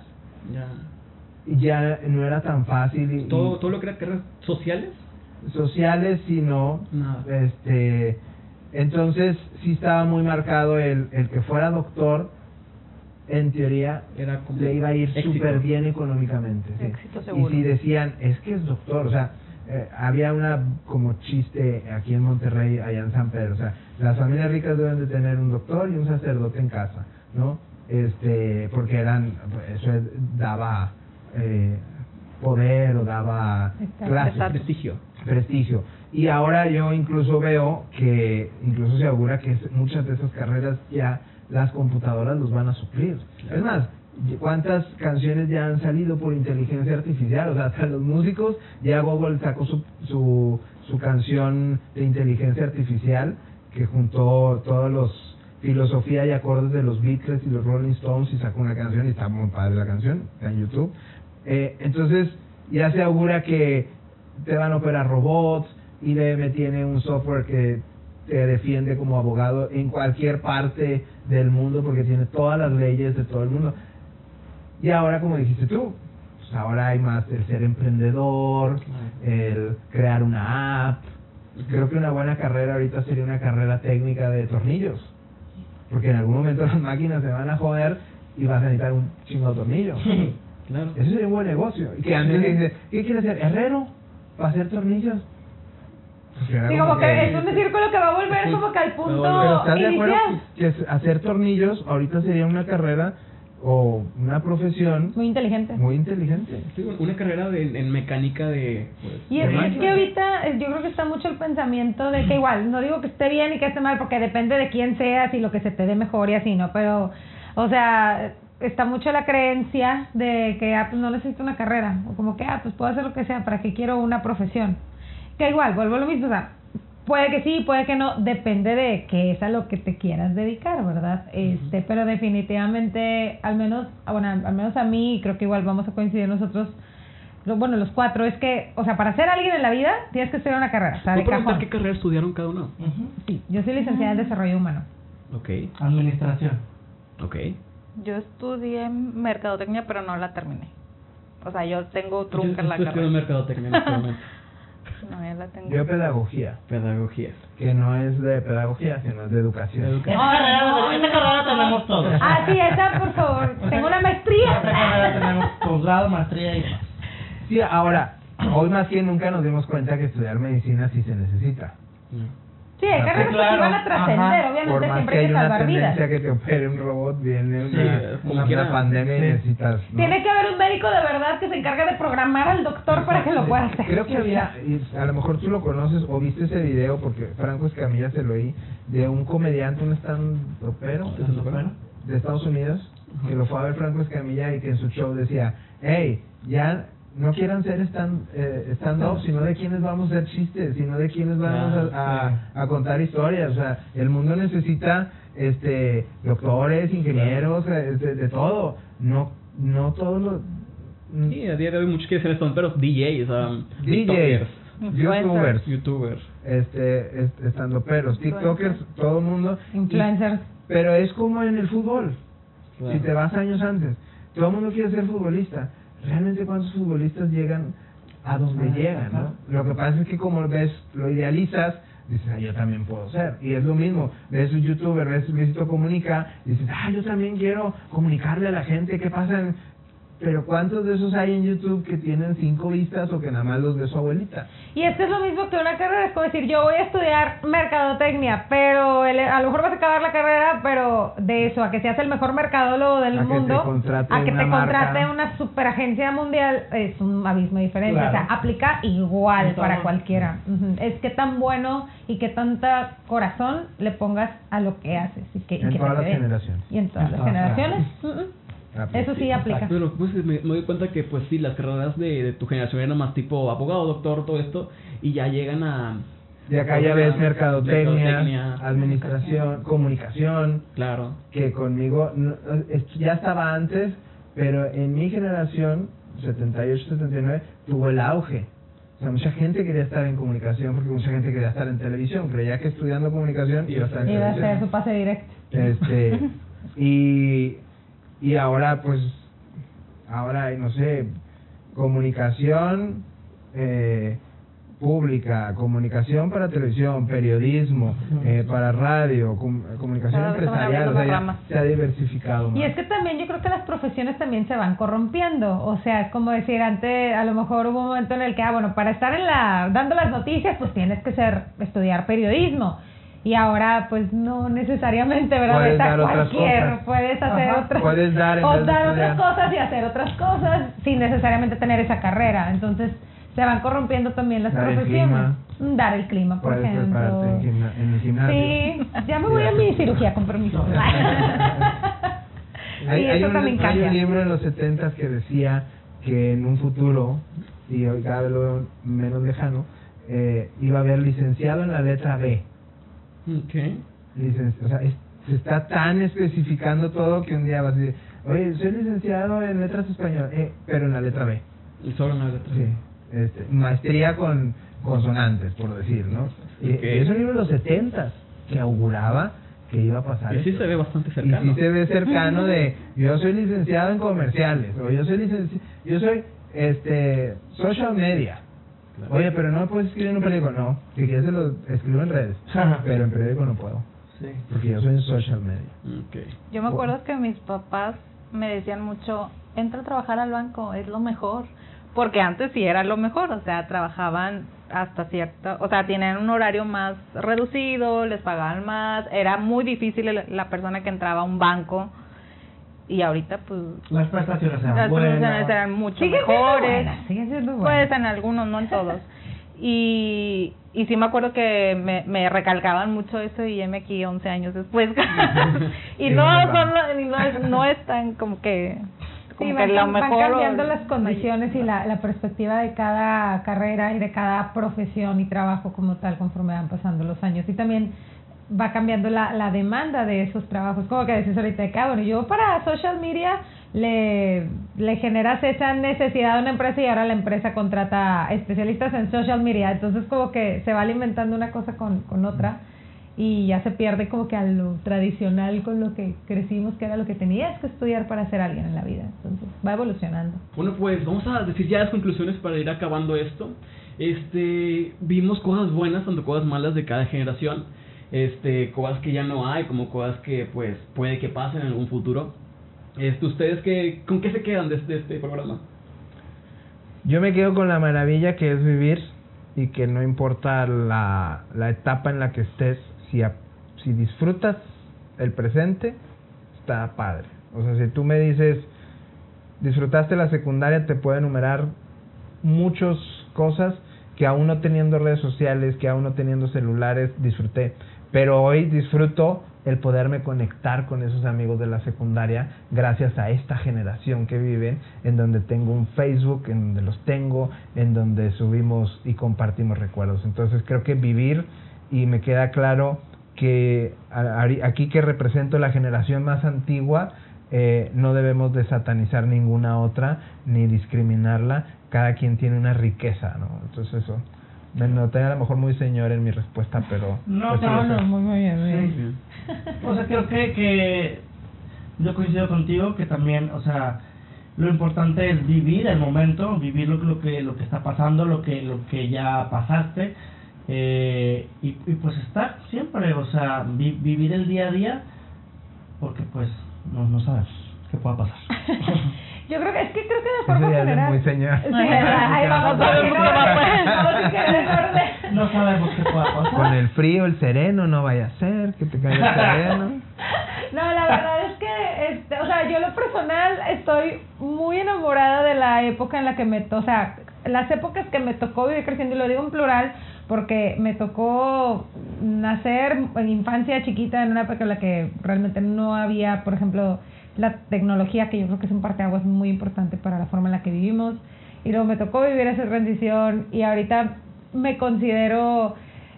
Ya. ya no era tan fácil. y- Todo, todo lo que era carreras sociales. Sociales, sino este entonces sí estaba muy marcado el, el que fuera doctor en teoría Era como le iba a ir súper bien económicamente sí. Éxito y si decían es que es doctor o sea eh, había una como chiste aquí en Monterrey allá en San Pedro o sea las familias ricas deben de tener un doctor y un sacerdote en casa no este porque eran eso daba eh, poder o daba clase prestigio. Prestigio. Y ahora yo incluso veo que, incluso se augura que muchas de esas carreras ya las computadoras los van a suplir. Es más, ¿cuántas canciones ya han salido por inteligencia artificial? O sea, hasta los músicos, ya Google sacó su, su, su canción de inteligencia artificial que juntó todos los filosofía y acordes de los Beatles y los Rolling Stones y sacó una canción y está muy padre la canción, está en YouTube. Eh, entonces ya se augura que te van a operar robots, IBM tiene un software que te defiende como abogado en cualquier parte del mundo porque tiene todas las leyes de todo el mundo. Y ahora, como dijiste tú, pues ahora hay más el ser emprendedor, el crear una app. Creo que una buena carrera ahorita sería una carrera técnica de tornillos. Porque en algún momento las máquinas se van a joder y vas a necesitar un chingo de tornillos. Claro. Ese sería un buen negocio. Y que antes dice, ¿qué quieres ser? ¿Herrero? ¿Para hacer tornillos? Sí, como que es un círculo que va a volver como que al punto Pero ¿estás de acuerdo inicial. que hacer tornillos ahorita sería una carrera o una profesión Muy inteligente. muy inteligente? Sí, una carrera de, en mecánica de... Pues, Y es, de es máquinas. que ahorita yo creo que está mucho el pensamiento de que igual, no digo que esté bien y que esté mal, porque depende de quién seas y lo que se te dé mejor y así, ¿no? Pero, o sea, está mucho la creencia de que, ah, pues no necesito una carrera, o como que, ah, pues puedo hacer lo que sea, ¿para qué quiero una profesión? Que igual, vuelvo a lo mismo, o sea, puede que sí, puede que no, depende de qué es a lo que te quieras dedicar, ¿verdad? Este, pero definitivamente, al menos, ah, bueno, al menos a mí, creo que igual vamos a coincidir nosotros, lo- bueno, los cuatro, es que, o sea, para ser alguien en la vida, tienes que estudiar una carrera, o sea, de ¿Puedo preguntar cajón. qué carrera estudiaron cada uno? Sí, yo soy licenciada en desarrollo humano. Ok, Administración. ok. Yo estudié mercadotecnia, pero no la terminé. O sea, yo tengo Yo trunca en la estoy estudiando carrera. mercadotecnia en este momento. No, ya la tengo. Yo pedagogía, Pedagogía. que no es de pedagogía, sino es de educación. Educación. Esta carrera, esta carrera tenemos todos. Ah, sí, esa, por favor. Tengo una Esta maestría. carrera tenemos posgrado, maestría y más. Sí, ahora, hoy más que nunca nos dimos cuenta que estudiar medicina sí se necesita. Sí, hay carreras que sí Claro, van a trascender, obviamente siempre que hay que una salvar vidas. que te opere un robot, viene Sí, una, como una quiera. pandemia y Sí. necesitas... ¿no? Tiene que haber un médico de verdad que se encargue de programar al doctor para que lo pueda hacer. Creo que había, y a lo mejor tú lo conoces o viste ese video, porque Franco Escamilla se lo oí, de un comediante, un ¿Stand-upero? de Estados Unidos, que lo fue a ver Franco Escamilla y que en su show decía, hey, ya no quieran ser stand, eh, stand-up, sino de quiénes vamos a hacer chistes, sino de quiénes vamos a, a- a contar historias. O sea, el mundo necesita este doctores, ingenieros, eh, de, de todo. No, no todos los... Sí, a día de hoy muchos quieren ser estomperos, DJs, um, DJs, youtubers, youtubers. este, est- estando peros, tiktokers, todo el mundo. Influencers. Pero es como en el fútbol. Claro. Si te vas años antes, todo el mundo quiere ser futbolista. Realmente cuántos futbolistas llegan a donde Ah, llegan, ajá. ¿no? Lo que pasa es que como ves, lo idealizas, dices, ah, yo también puedo ser. Y es lo mismo, ves un youtuber, ves Luisito Comunica, y dices, ah, yo también quiero comunicarle a la gente qué pasa en... pero ¿cuántos de esos hay en YouTube que tienen cinco vistas o que nada más los ve su abuelita? Y esto es lo mismo que una carrera, es como decir, yo voy a estudiar mercadotecnia, pero el- a lo mejor vas a acabar la carrera, pero de eso, a que seas el mejor mercadólogo del A que te mundo, contrate a que te contrate una superagencia mundial, es un abismo diferente. O sea, Claro. aplica igual para cualquiera. Es que tan bueno y que tanta corazón le pongas a lo que haces. Y que, y En que todas las generaciones. Y en todas En las todas, generaciones. Pues Eso sí aplica. Pero pues me, me doy cuenta que pues sí, las carreras de, de tu generación eran más tipo abogado, doctor, todo esto, y ya llegan a... De acá ya ves mercadotecnia, mercadotecnia, administración, comunicación, Claro. que conmigo no- ya estaba antes, pero en mi generación, 78, 79, tuvo el auge. O sea, mucha gente quería estar en comunicación porque mucha gente quería estar en televisión. Creía que estudiando comunicación iba a estar en Iba a televisión. ser su pase directo. Este, y, y ahora, pues, ahora, no sé, comunicación eh, pública, comunicación para televisión, periodismo, eh, para radio, com- comunicación empresarial, o sea, ya se ha diversificado más. Y es que también yo creo que las profesiones también se van corrompiendo. O sea, es como decir, antes a lo mejor hubo un momento en el que, ah, bueno, para estar en la dando las noticias, pues tienes que ser estudiar periodismo. Y ahora, pues no necesariamente, ¿verdad? Puedes otras cualquier, cosas. puedes hacer Ajá, otras puedes dar o dar otras cosas y hacer otras cosas sin necesariamente tener esa carrera. Entonces, se van corrompiendo también las Dar profesiones. Dar el clima, por Puedes ejemplo. en, el gimnasio. Sí, ya me voy a mi cirugía con permiso. Sí, Hay, hay eso un, también hay un libro en los 70 que decía que en un futuro, y hoy cada vez lo veo menos lejano, eh, iba a haber licenciado en la letra B. Ok. Licen- o sea, es- se está tan especificando todo que un día vas a decir, oye, soy licenciado en letras españolas, eh, pero en la letra B. Y solo una letra. Sí. Este, maestría con consonantes, por decir, ¿no? Y- Ok. y es un libro de los 70 que auguraba que iba a pasar Y sí esto. se ve bastante Y cercano. sí se ve cercano de yo soy licenciado en comerciales o yo soy licenci yo soy este social media. Claro. Oye, pero no puedes escribir en un periódico, no. Si quieres se lo escribo en redes, pero en periódico no puedo, Sí. porque yo soy en social media. Ok. Yo me acuerdo que mis papás me decían mucho, entra a trabajar al banco, es lo mejor. Porque antes sí era lo mejor, o sea, trabajaban hasta cierta, o sea, tenían un horario más reducido, les pagaban más, era muy difícil el- la persona que entraba a un banco y ahorita pues Las prestaciones eran las buenas. prestaciones eran mucho Siguen mejores. siguen siendo Pues en algunos, no en todos. Y, y sí me acuerdo que me, me recalcaban mucho eso y heme aquí 11 años después. y no, son, no, es, no es tan como que, como Sí, que van, lo van mejor. o- cambiando las condiciones y la, la perspectiva de cada carrera y de cada profesión y trabajo como tal conforme van pasando los años. Y también va cambiando la, la demanda de esos trabajos. Como que decís ahorita, que, ah, yo para social media le, le generas esa necesidad a una empresa y ahora la empresa contrata especialistas en social media. Entonces como que se va alimentando una cosa con, con otra y ya se pierde como que a lo tradicional con lo que crecimos, que era lo que tenías que estudiar para ser alguien en la vida. Entonces va evolucionando. Bueno, pues vamos a decir ya las conclusiones para ir acabando esto. Este, vimos cosas buenas, tanto cosas malas de cada generación. Este, cosas que ya no hay, como cosas que pues puede que pasen en algún futuro. Este, ustedes qué, con qué se quedan de este, este programa? Yo me quedo con la maravilla que es vivir y que no importa la, la etapa en la que estés, si, si disfrutas el presente, está padre. O sea, si tú me dices, disfrutaste la secundaria, te puedo enumerar muchas cosas que aún no teniendo redes sociales, que aún no teniendo celulares, disfruté. Pero hoy disfruto el poderme conectar con esos amigos de la secundaria gracias a esta generación que viven, en donde tengo un Facebook, en donde los tengo, en donde subimos y compartimos recuerdos. Entonces creo que vivir y me queda claro que aquí que represento la generación más antigua, eh, no debemos de satanizar ninguna otra ni discriminarla. Cada quien tiene una riqueza, ¿no? Entonces eso. Me noté a lo mejor muy señor en mi respuesta, pero... No, así no, no, muy, muy bien. muy bien. Sí. O sea, creo que, que yo coincido contigo que también, o sea, lo importante es vivir el momento, vivir lo, lo que lo que está pasando, lo que lo que ya pasaste eh, y, y pues estar siempre, o sea, vi- vivir el día a día porque pues no, no sabes qué pueda pasar. Yo creo que es que creo que de forma general. muy señor. Sí, ahí vamos, No sabemos no, qué va no, sabemos pueda pasar. Con el frío, el sereno, no vaya a ser que te caiga el sereno. No, la verdad es que, este, o sea, yo en lo personal estoy muy enamorada de la época en la que me, o sea, las épocas que me tocó vivir creciendo, y lo digo en plural, porque me tocó nacer en infancia chiquita en una época en la que realmente no había, por ejemplo, la tecnología, que yo creo que es un parteaguas muy importante para la forma en la que vivimos, y luego me tocó vivir esa transición, y ahorita me considero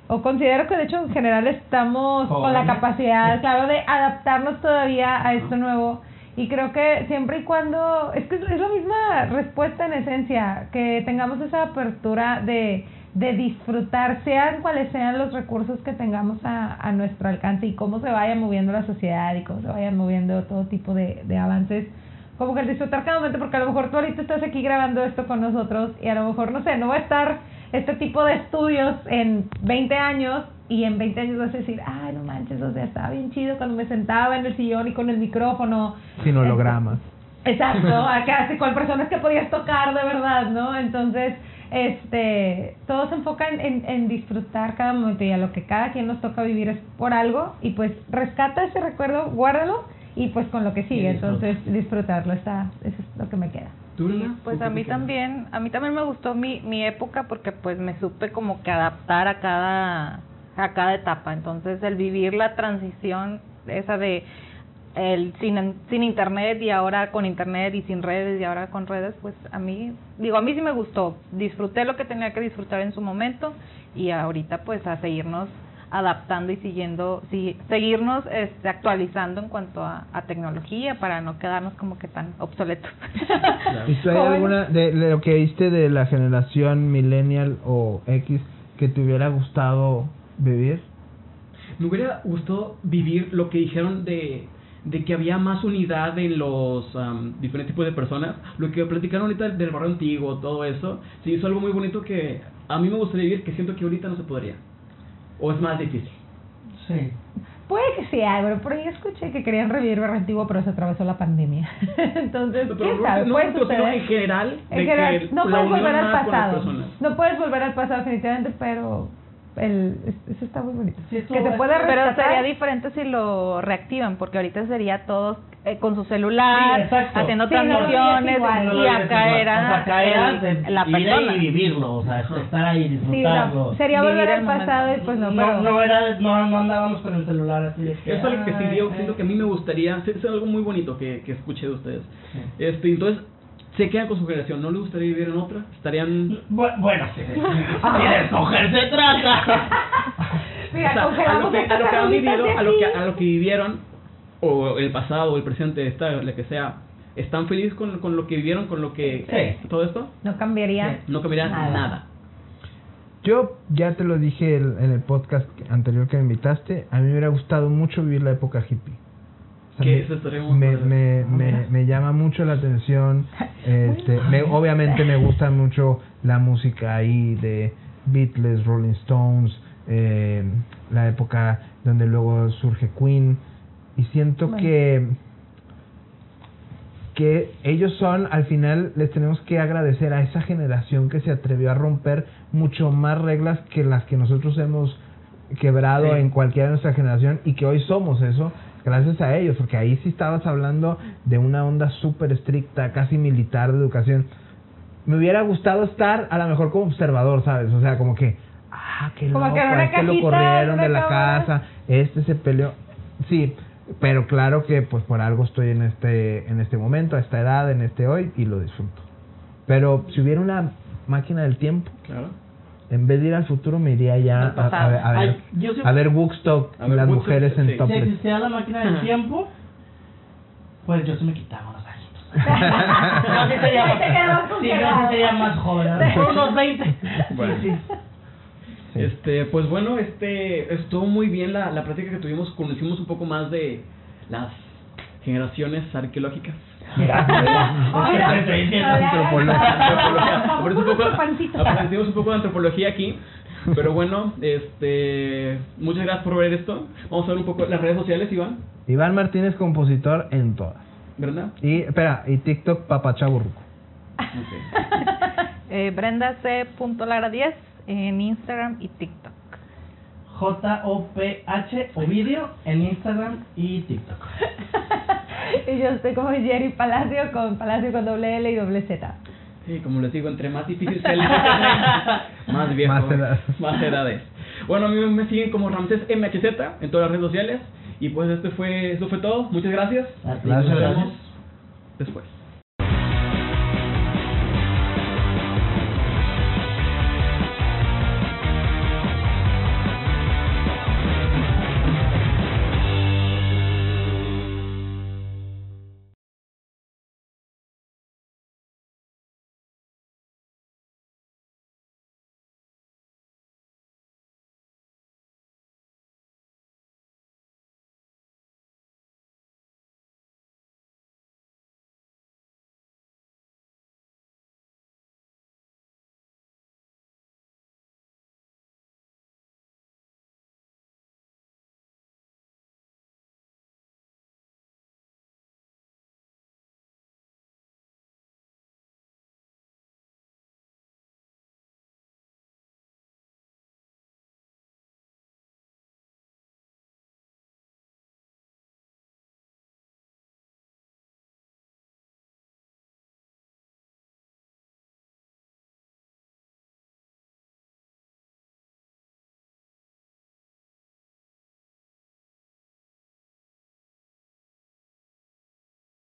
o considero que de hecho en general estamos con la capacidad, claro, de adaptarnos todavía a esto nuevo. Y creo que siempre y cuando, es que es la misma respuesta en esencia, que tengamos esa apertura de, de disfrutar, sean cuales sean los recursos que tengamos a, a nuestro alcance y cómo se vaya moviendo la sociedad y cómo se vayan moviendo todo tipo de, de avances. Como que el disfrutar cada momento, porque a lo mejor tú ahorita estás aquí grabando esto con nosotros y a lo mejor, no sé, no va a estar este tipo de estudios en 20 años y en 20 años vas a decir, ay, no manches, o sea, estaba bien chido cuando me sentaba en el sillón y con el micrófono. Sin hologramas. Exacto, acá con personas que podías tocar de verdad, ¿no? Entonces, este, todo se enfoca en, en, en disfrutar cada momento y a lo que cada quien nos toca vivir es por algo y pues rescata ese recuerdo, guárdalo y pues con lo que sigue, entonces disfrutarlo está, eso es lo que me queda. ¿Tú, Sí, pues ¿Tú a mí también, a mí también me gustó mi, mi época porque pues me supe como que adaptar a cada, a cada etapa. Entonces el vivir la transición esa de el sin, sin internet y ahora con internet y sin redes y ahora con redes, pues a mí, digo, a mí sí me gustó. Disfruté lo que tenía que disfrutar en su momento y ahorita pues a seguirnos adaptando y siguiendo, sí, seguirnos este, actualizando en cuanto a, a tecnología para no quedarnos como que tan obsoletos. ¿Y tú hay alguna de de lo que viste de la generación millennial o X que te hubiera gustado vivir? Me hubiera gustado vivir lo que dijeron de, de que había más unidad en los am, diferentes tipos de personas. Lo que platicaron ahorita del barrio antiguo, todo eso. Sí, es algo muy bonito que a mí me gustaría vivir, que siento que ahorita no se podría. O es más difícil. Sí. Puede que sea, pero por ahí escuché que querían revivir Barrio Antiguo, pero se atravesó la pandemia. Entonces, Pero quién no- sabe, no puede suceder. en general, de En general, que no puedes volver al pasado. No puedes volver al pasado definitivamente, pero el, es- eso está muy bonito. Sí, que se puede Pero rescatar. sería diferente si lo reactivan, porque ahorita sería todos eh, con su celular, Sí, haciendo Sí, transmisiones. No y acá era, O sea, acá era el- de la ir persona. y vivirlo, o sea, estar ahí, Sí, disfrutarlo. no, sería volver el al momento. pasado y pues no, no, pero... no era, no, no andábamos con el celular así de que, Eso es lo que sí ay. siento que a mí me gustaría, es es algo muy bonito que, que escuché de ustedes. Sí. Este, entonces, se quedan con su generación, ¿no les gustaría vivir en otra? Estarían... Bu- Bueno, si de, si de escoger se trata. Mira, O sea, a lo que, a lo que han vivido, de a lo que, a lo que vivieron, o el pasado, o el presente, esta, lo que sea, ¿están felices con, con lo que vivieron, con lo que... Sí. todo esto? No cambiaría. No cambiaría Nada. nada. Yo ya te lo dije el- en el podcast anterior que me invitaste, a mí me hubiera gustado mucho vivir la época hippie. Que me- eso estaría muy me, me, me, me llama mucho la atención. Este, me, obviamente me gusta mucho la música ahí de Beatles, Rolling Stones, eh, la época donde luego surge Queen. Y siento Bueno. que que ellos son, al final les tenemos que agradecer a esa generación que se atrevió a romper mucho más reglas que las que nosotros hemos quebrado Sí. en cualquiera de nuestra generación y que hoy somos eso gracias a ellos, porque ahí sí estabas hablando de una onda súper estricta, casi militar de educación. Me hubiera gustado estar a lo mejor como observador, ¿sabes? O sea, como que, ah, qué Como loco, que este lo corrieron de la cámara. casa, este se peleó. Sí, pero claro que pues por algo estoy en este en este momento, a esta edad, en este hoy y lo disfruto. Pero si hubiera una máquina del tiempo, Claro. En vez de ir al futuro me iría ya a, a ver, a ver, Ay, yo a ver Woodstock, A ver las Woodstock, mujeres en sí. Si topless. existiera la máquina del tiempo, pues yo sí me quitaba unos añitos. no, sí sería quedas sí, yo congelado. sí sería más joven, mejor unos 20. Bueno. Sí, sí. Este, pues bueno, este, estuvo muy bien la, la plática que tuvimos, conocimos un poco más de las generaciones arqueológicas. Antropología. Aprendimos un poco, de antropología aquí. Pero bueno, este, muchas gracias por ver esto. Vamos a ver un poco las redes sociales, Iván. Iván Martínez, compositor en todas. Brenda. Y, espera, y TikTok papachaburruco. Ok. Eh, Brenda C. Lara 10 en Instagram y TikTok. J-O-P-H Ovidio en Instagram y TikTok. y yo estoy como Jerry Palacio con Palacio con doble L y doble Z. Sí, como les digo, entre más difícil sea el más viejo, Más edad. más edades. Bueno, a mí me siguen como Ramses MHZ en todas las redes sociales. Y pues este fue, esto fue todo. Muchas gracias. Gracias. nos vemos. Después.